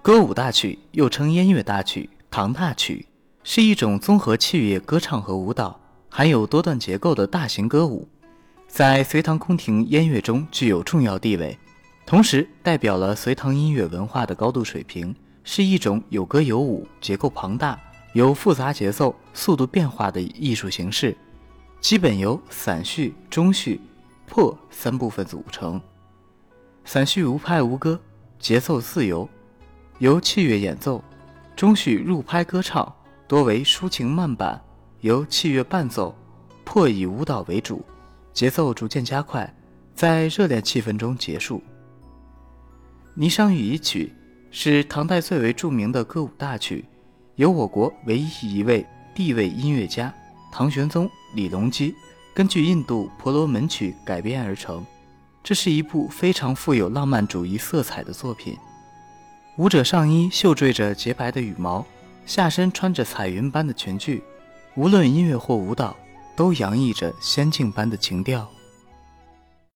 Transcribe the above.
歌舞大曲又称燕乐大曲、唐大曲，是一种综合器乐、歌唱和舞蹈，含有多段结构的大型歌舞，在隋唐宫廷燕乐中具有重要地位，同时代表了隋唐音乐文化的高度水平，是一种有歌有舞、结构庞大、有复杂节奏、速度变化的艺术形式，基本由散序、中序、破三部分组成。散序无拍无歌，节奏自由。由器乐演奏，中序入拍歌唱，多为抒情慢板，由器乐伴奏，破以舞蹈为主，节奏逐渐加快，在热烈气氛中结束。《霓裳羽衣曲》是唐代最为著名的歌舞大曲，由我国唯一一位地位音乐家唐玄宗李隆基根据印度婆罗门曲改编而成。这是一部非常富有浪漫主义色彩的作品。舞者上衣绣缀着洁白的羽毛，下身穿着彩云般的裙裾，无论音乐或舞蹈，都洋溢着仙境般的情调。